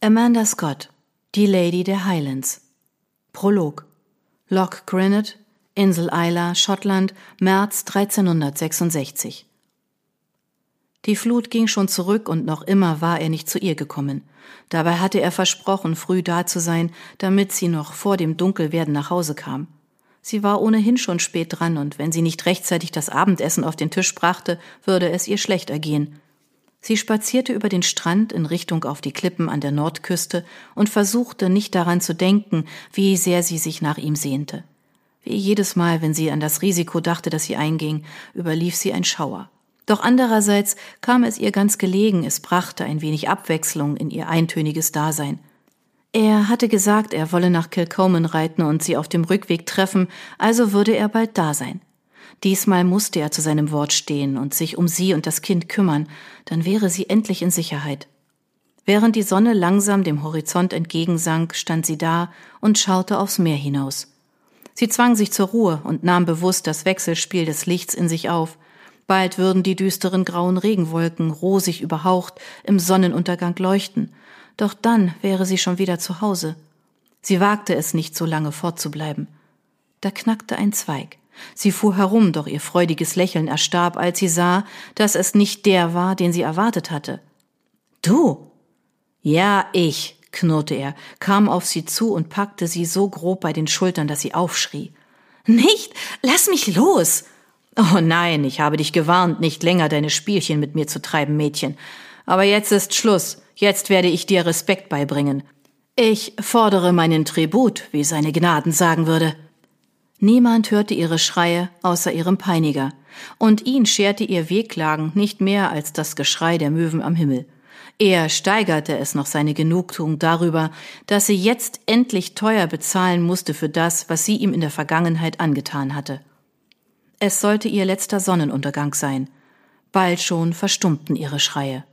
Amanda Scott, die Lady der Highlands. Prolog. Loch Grinnet, Insel Isla, Schottland, März 1366. Die Flut ging schon zurück und noch immer war er nicht zu ihr gekommen. Dabei hatte er versprochen, früh da zu sein, damit sie noch vor dem Dunkelwerden nach Hause kam. Sie war ohnehin schon spät dran, und wenn sie nicht rechtzeitig das Abendessen auf den Tisch brachte, würde es ihr schlecht ergehen. Sie spazierte über den Strand in Richtung auf die Klippen an der Nordküste und versuchte nicht daran zu denken, wie sehr sie sich nach ihm sehnte. Wie jedes Mal, wenn sie an das Risiko dachte, das sie einging, überlief sie ein Schauer. Doch andererseits kam es ihr ganz gelegen, es brachte ein wenig Abwechslung in ihr eintöniges Dasein. Er hatte gesagt, er wolle nach Kilcoman reiten und sie auf dem Rückweg treffen, also würde er bald da sein. Diesmal musste er zu seinem Wort stehen und sich um sie und das Kind kümmern, dann wäre sie endlich in Sicherheit. Während die Sonne langsam dem Horizont entgegensank, stand sie da und schaute aufs Meer hinaus. Sie zwang sich zur Ruhe und nahm bewusst das Wechselspiel des Lichts in sich auf. Bald würden die düsteren grauen Regenwolken, rosig überhaucht, im Sonnenuntergang leuchten. Doch dann wäre sie schon wieder zu Hause. Sie wagte es nicht, so lange fortzubleiben. Da knackte ein Zweig. Sie fuhr herum, doch ihr freudiges Lächeln erstarb, als sie sah, dass es nicht der war, den sie erwartet hatte. Du? Ja, ich, knurrte er, kam auf sie zu und packte sie so grob bei den Schultern, dass sie aufschrie. Nicht! Lass mich los! Oh nein, ich habe dich gewarnt, nicht länger deine Spielchen mit mir zu treiben, Mädchen. Aber jetzt ist Schluss. Jetzt werde ich dir Respekt beibringen. Ich fordere meinen Tribut, wie seine Gnaden sagen würde. Niemand hörte ihre Schreie außer ihrem Peiniger, und ihn scherte ihr Wehklagen nicht mehr als das Geschrei der Möwen am Himmel. Er steigerte es noch seine Genugtuung darüber, dass sie jetzt endlich teuer bezahlen musste für das, was sie ihm in der Vergangenheit angetan hatte. Es sollte ihr letzter Sonnenuntergang sein. Bald schon verstummten ihre Schreie.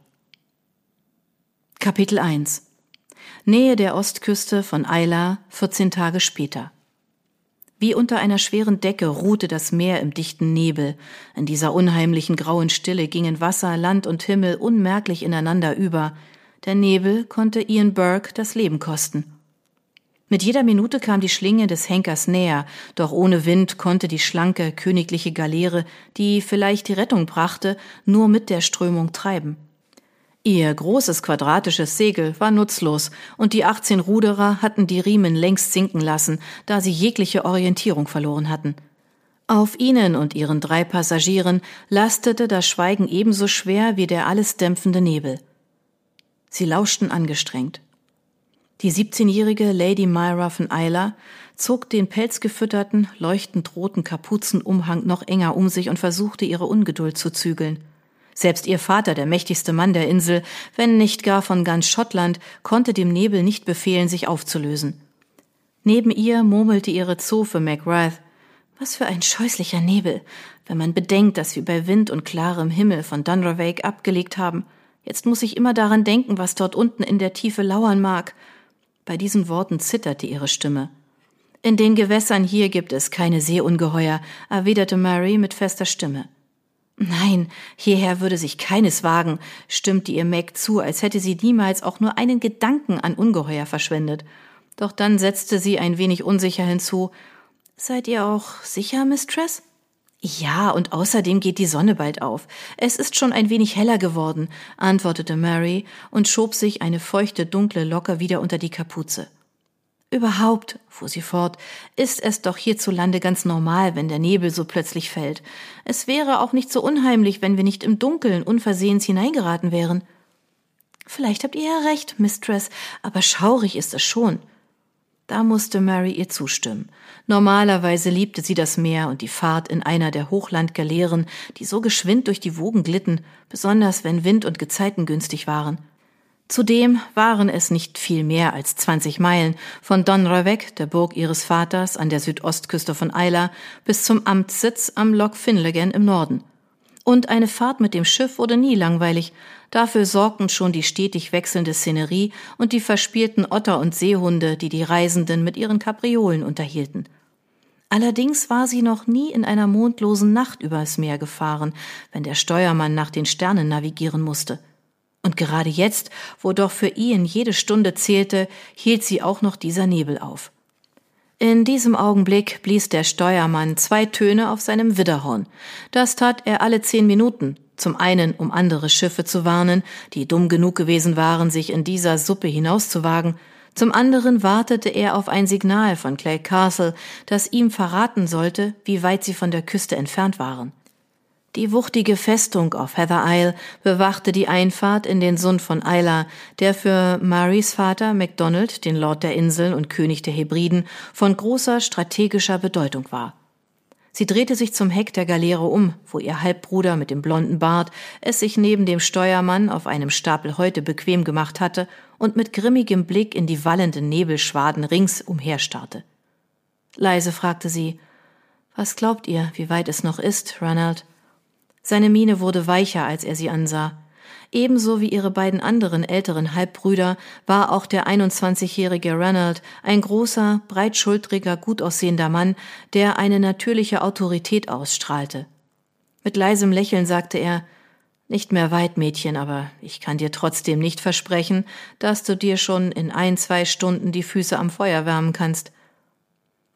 Kapitel 1 Nähe der Ostküste von Eila, 14 Tage später. Wie unter einer schweren Decke ruhte das Meer im dichten Nebel. In dieser unheimlichen grauen Stille gingen Wasser, Land und Himmel unmerklich ineinander über. Der Nebel konnte Ian Burke das Leben kosten. Mit jeder Minute kam die Schlinge des Henkers näher, doch ohne Wind konnte die schlanke, königliche Galeere, die vielleicht die Rettung brachte, nur mit der Strömung treiben. Ihr großes quadratisches Segel war nutzlos, und die 18 Ruderer hatten die Riemen längst sinken lassen, da sie jegliche Orientierung verloren hatten. Auf ihnen und ihren drei Passagieren lastete das Schweigen ebenso schwer wie der alles dämpfende Nebel. Sie lauschten angestrengt. Die 17-jährige Lady Myra von Isla zog den pelzgefütterten, leuchtend roten Kapuzenumhang noch enger um sich und versuchte ihre Ungeduld zu zügeln. Selbst ihr Vater, der mächtigste Mann der Insel, wenn nicht gar von ganz Schottland, konnte dem Nebel nicht befehlen, sich aufzulösen. Neben ihr murmelte ihre Zofe McGrath. Was für ein scheußlicher Nebel, wenn man bedenkt, dass wir bei Wind und klarem Himmel von Dunravake abgelegt haben. Jetzt muss ich immer daran denken, was dort unten in der Tiefe lauern mag. Bei diesen Worten zitterte ihre Stimme. In den Gewässern hier gibt es keine Seeungeheuer, erwiderte Mary mit fester Stimme. Nein, hierher würde sich keines wagen, stimmte ihr Meg zu, als hätte sie niemals auch nur einen Gedanken an Ungeheuer verschwendet. Doch dann setzte sie ein wenig unsicher hinzu Seid ihr auch sicher, Mistress? Ja, und außerdem geht die Sonne bald auf. Es ist schon ein wenig heller geworden, antwortete Mary und schob sich eine feuchte, dunkle Locke wieder unter die Kapuze. Überhaupt, fuhr sie fort, ist es doch hierzulande ganz normal, wenn der Nebel so plötzlich fällt. Es wäre auch nicht so unheimlich, wenn wir nicht im Dunkeln unversehens hineingeraten wären. Vielleicht habt ihr ja recht, Mistress, aber schaurig ist es schon. Da musste Mary ihr zustimmen. Normalerweise liebte sie das Meer und die Fahrt in einer der Hochlandgaleeren, die so geschwind durch die Wogen glitten, besonders wenn Wind und Gezeiten günstig waren. Zudem waren es nicht viel mehr als 20 Meilen von Donravec, der Burg ihres Vaters an der Südostküste von Eila, bis zum Amtssitz am Loch Finlagan im Norden. Und eine Fahrt mit dem Schiff wurde nie langweilig. Dafür sorgten schon die stetig wechselnde Szenerie und die verspielten Otter und Seehunde, die die Reisenden mit ihren Kapriolen unterhielten. Allerdings war sie noch nie in einer mondlosen Nacht übers Meer gefahren, wenn der Steuermann nach den Sternen navigieren musste. Und gerade jetzt, wo doch für Ian jede Stunde zählte, hielt sie auch noch dieser Nebel auf. In diesem Augenblick blies der Steuermann zwei Töne auf seinem Widderhorn. Das tat er alle zehn Minuten, zum einen, um andere Schiffe zu warnen, die dumm genug gewesen waren, sich in dieser Suppe hinauszuwagen, zum anderen wartete er auf ein Signal von Clay Castle, das ihm verraten sollte, wie weit sie von der Küste entfernt waren. Die wuchtige Festung auf Heather Isle bewachte die Einfahrt in den Sund von Isla, der für Marys Vater MacDonald, den Lord der Inseln und König der Hebriden, von großer strategischer Bedeutung war. Sie drehte sich zum Heck der Galeere um, wo ihr Halbbruder mit dem blonden Bart es sich neben dem Steuermann auf einem Stapel Häute bequem gemacht hatte und mit grimmigem Blick in die wallenden Nebelschwaden rings umherstarrte. Leise fragte sie, was glaubt ihr, wie weit es noch ist, Ronald? Seine Miene wurde weicher, als er sie ansah. Ebenso wie ihre beiden anderen älteren Halbbrüder war auch der 21-jährige Ronald ein großer, breitschultriger, gut aussehender Mann, der eine natürliche Autorität ausstrahlte. Mit leisem Lächeln sagte er, nicht mehr weit, Mädchen, aber ich kann dir trotzdem nicht versprechen, dass du dir schon in ein, zwei Stunden die Füße am Feuer wärmen kannst.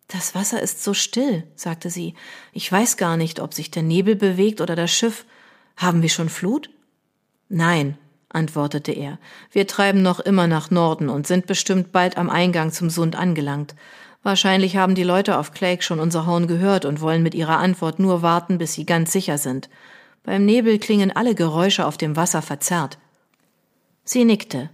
Das Wasser ist so still, sagte sie. Ich weiß gar nicht, ob sich der Nebel bewegt oder das Schiff. Haben wir schon Flut? Nein, antwortete er. Wir treiben noch immer nach Norden und sind bestimmt bald am Eingang zum Sund angelangt. Wahrscheinlich haben die Leute auf Clake schon unser Horn gehört und wollen mit ihrer Antwort nur warten, bis sie ganz sicher sind. Beim Nebel klingen alle Geräusche auf dem Wasser verzerrt. Sie nickte.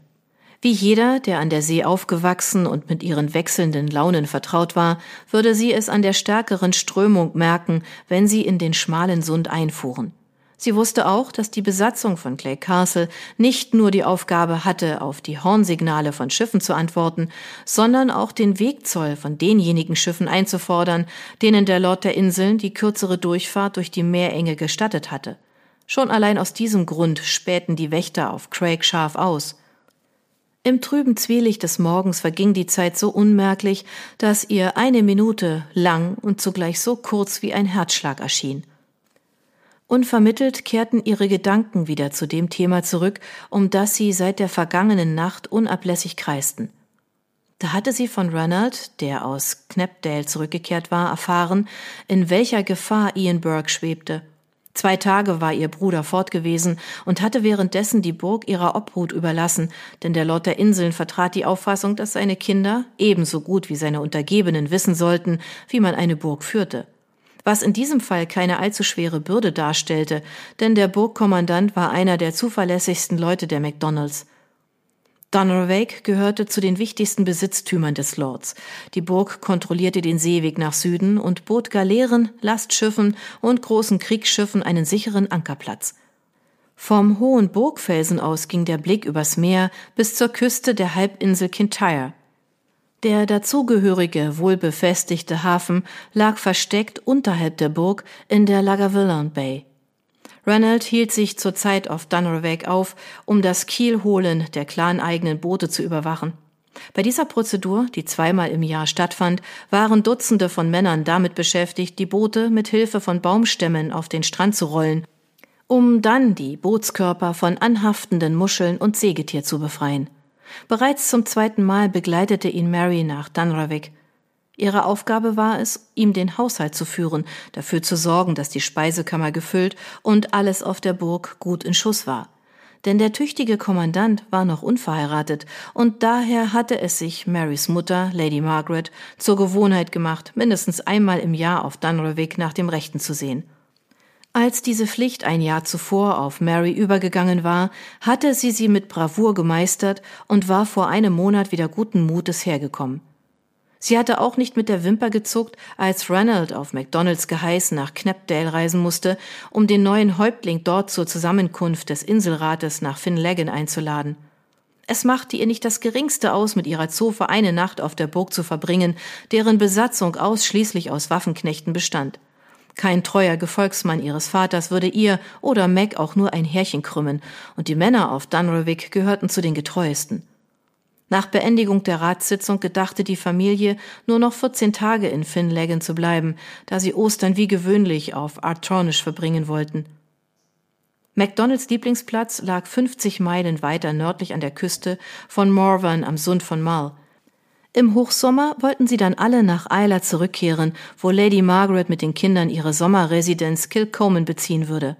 Wie jeder, der an der See aufgewachsen und mit ihren wechselnden Launen vertraut war, würde sie es an der stärkeren Strömung merken, wenn sie in den schmalen Sund einfuhren. Sie wusste auch, dass die Besatzung von Clay Castle nicht nur die Aufgabe hatte, auf die Hornsignale von Schiffen zu antworten, sondern auch den Wegzoll von denjenigen Schiffen einzufordern, denen der Lord der Inseln die kürzere Durchfahrt durch die Meerenge gestattet hatte. Schon allein aus diesem Grund spähten die Wächter auf Craig scharf aus. Im trüben Zwielicht des Morgens verging die Zeit so unmerklich, dass ihr eine Minute lang und zugleich so kurz wie ein Herzschlag erschien. Unvermittelt kehrten ihre Gedanken wieder zu dem Thema zurück, um das sie seit der vergangenen Nacht unablässig kreisten. Da hatte sie von Ronald, der aus Knapdale zurückgekehrt war, erfahren, in welcher Gefahr Ian Burke schwebte – Zwei Tage war ihr Bruder fortgewesen und hatte währenddessen die Burg ihrer Obhut überlassen, denn der Lord der Inseln vertrat die Auffassung, dass seine Kinder ebenso gut wie seine Untergebenen wissen sollten, wie man eine Burg führte. Was in diesem Fall keine allzu schwere Bürde darstellte, denn der Burgkommandant war einer der zuverlässigsten Leute der McDonalds. Donnerwake gehörte zu den wichtigsten Besitztümern des Lords. Die Burg kontrollierte den Seeweg nach Süden und bot Galeeren, Lastschiffen und großen Kriegsschiffen einen sicheren Ankerplatz. Vom hohen Burgfelsen aus ging der Blick übers Meer bis zur Küste der Halbinsel Kintyre. Der dazugehörige, wohlbefestigte Hafen lag versteckt unterhalb der Burg in der Lagavulin Bay. Ranald hielt sich zurzeit auf Dunnerweg auf, um das Kielholen der claneigenen Boote zu überwachen. Bei dieser Prozedur, die zweimal im Jahr stattfand, waren Dutzende von Männern damit beschäftigt, die Boote mit Hilfe von Baumstämmen auf den Strand zu rollen, um dann die Bootskörper von anhaftenden Muscheln und Sägetier zu befreien. Bereits zum zweiten Mal begleitete ihn Mary nach Dunravik. Ihre Aufgabe war es, ihm den Haushalt zu führen, dafür zu sorgen, dass die Speisekammer gefüllt und alles auf der Burg gut in Schuss war. Denn der tüchtige Kommandant war noch unverheiratet, und daher hatte es sich Marys Mutter, Lady Margaret, zur Gewohnheit gemacht, mindestens einmal im Jahr auf Dunrowig nach dem Rechten zu sehen. Als diese Pflicht ein Jahr zuvor auf Mary übergegangen war, hatte sie sie mit Bravour gemeistert und war vor einem Monat wieder guten Mutes hergekommen. Sie hatte auch nicht mit der Wimper gezuckt, als Ronald auf McDonalds Geheiß nach Knapdale reisen musste, um den neuen Häuptling dort zur Zusammenkunft des Inselrates nach Finlaggan einzuladen. Es machte ihr nicht das geringste aus, mit ihrer Zofe eine Nacht auf der Burg zu verbringen, deren Besatzung ausschließlich aus Waffenknechten bestand. Kein treuer Gefolgsmann ihres Vaters würde ihr oder Mac auch nur ein Härchen krümmen, und die Männer auf Dunrovik gehörten zu den getreuesten. Nach Beendigung der Ratssitzung gedachte die Familie, nur noch 14 Tage in Finlaggan zu bleiben, da sie Ostern wie gewöhnlich auf Artornish verbringen wollten. MacDonalds Lieblingsplatz lag 50 Meilen weiter nördlich an der Küste von Morvan am Sund von Mull. Im Hochsommer wollten sie dann alle nach Isla zurückkehren, wo Lady Margaret mit den Kindern ihre Sommerresidenz Kilcoman beziehen würde.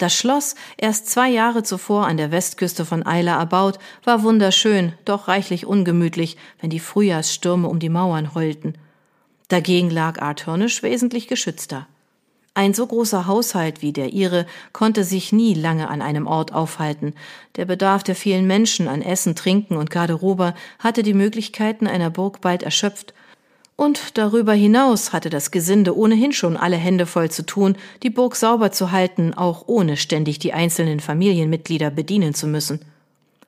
Das Schloss, erst zwei Jahre zuvor an der Westküste von Isla erbaut, war wunderschön, doch reichlich ungemütlich, wenn die Frühjahrsstürme um die Mauern heulten. Dagegen lag Arthurnisch wesentlich geschützter. Ein so großer Haushalt wie der ihre konnte sich nie lange an einem Ort aufhalten. Der Bedarf der vielen Menschen an Essen, Trinken und Garderobe hatte die Möglichkeiten einer Burg bald erschöpft, und darüber hinaus hatte das Gesinde ohnehin schon alle Hände voll zu tun, die Burg sauber zu halten, auch ohne ständig die einzelnen Familienmitglieder bedienen zu müssen.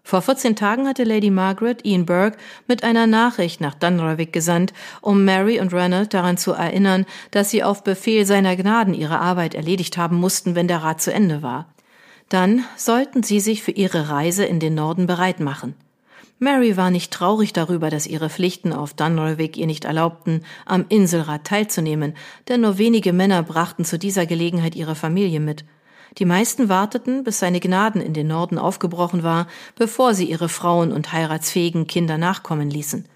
Vor 14 Tagen hatte Lady Margaret Ian Burke mit einer Nachricht nach Dunravik gesandt, um Mary und Ranald daran zu erinnern, dass sie auf Befehl seiner Gnaden ihre Arbeit erledigt haben mussten, wenn der Rat zu Ende war. Dann sollten sie sich für ihre Reise in den Norden bereit machen. Mary war nicht traurig darüber, dass ihre Pflichten auf Dunravik ihr nicht erlaubten, am Inselrat teilzunehmen, denn nur wenige Männer brachten zu dieser Gelegenheit ihre Familie mit. Die meisten warteten, bis seine Gnaden in den Norden aufgebrochen war, bevor sie ihre Frauen und heiratsfähigen Kinder nachkommen ließen.